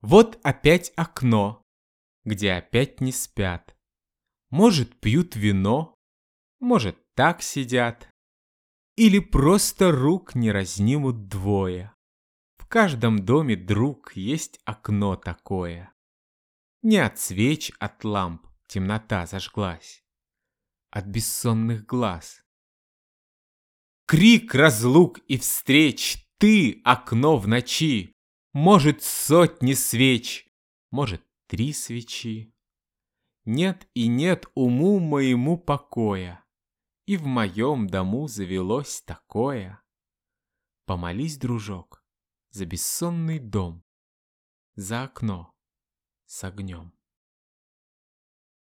Вот опять окно, где опять не спят. Может, пьют вино, может, так сидят. Или просто рук не разнимут двое. В каждом доме, друг, есть окно такое. Не от свеч, от ламп темнота зажглась, От бессонных глаз. Крик разлук и встреч, ты, окно в ночи, Может, сотни свеч, может, три свечи. Нет и нет уму моему покоя, И в моем дому завелось такое. Помолись, дружок, за бессонный дом, За окно с огнем.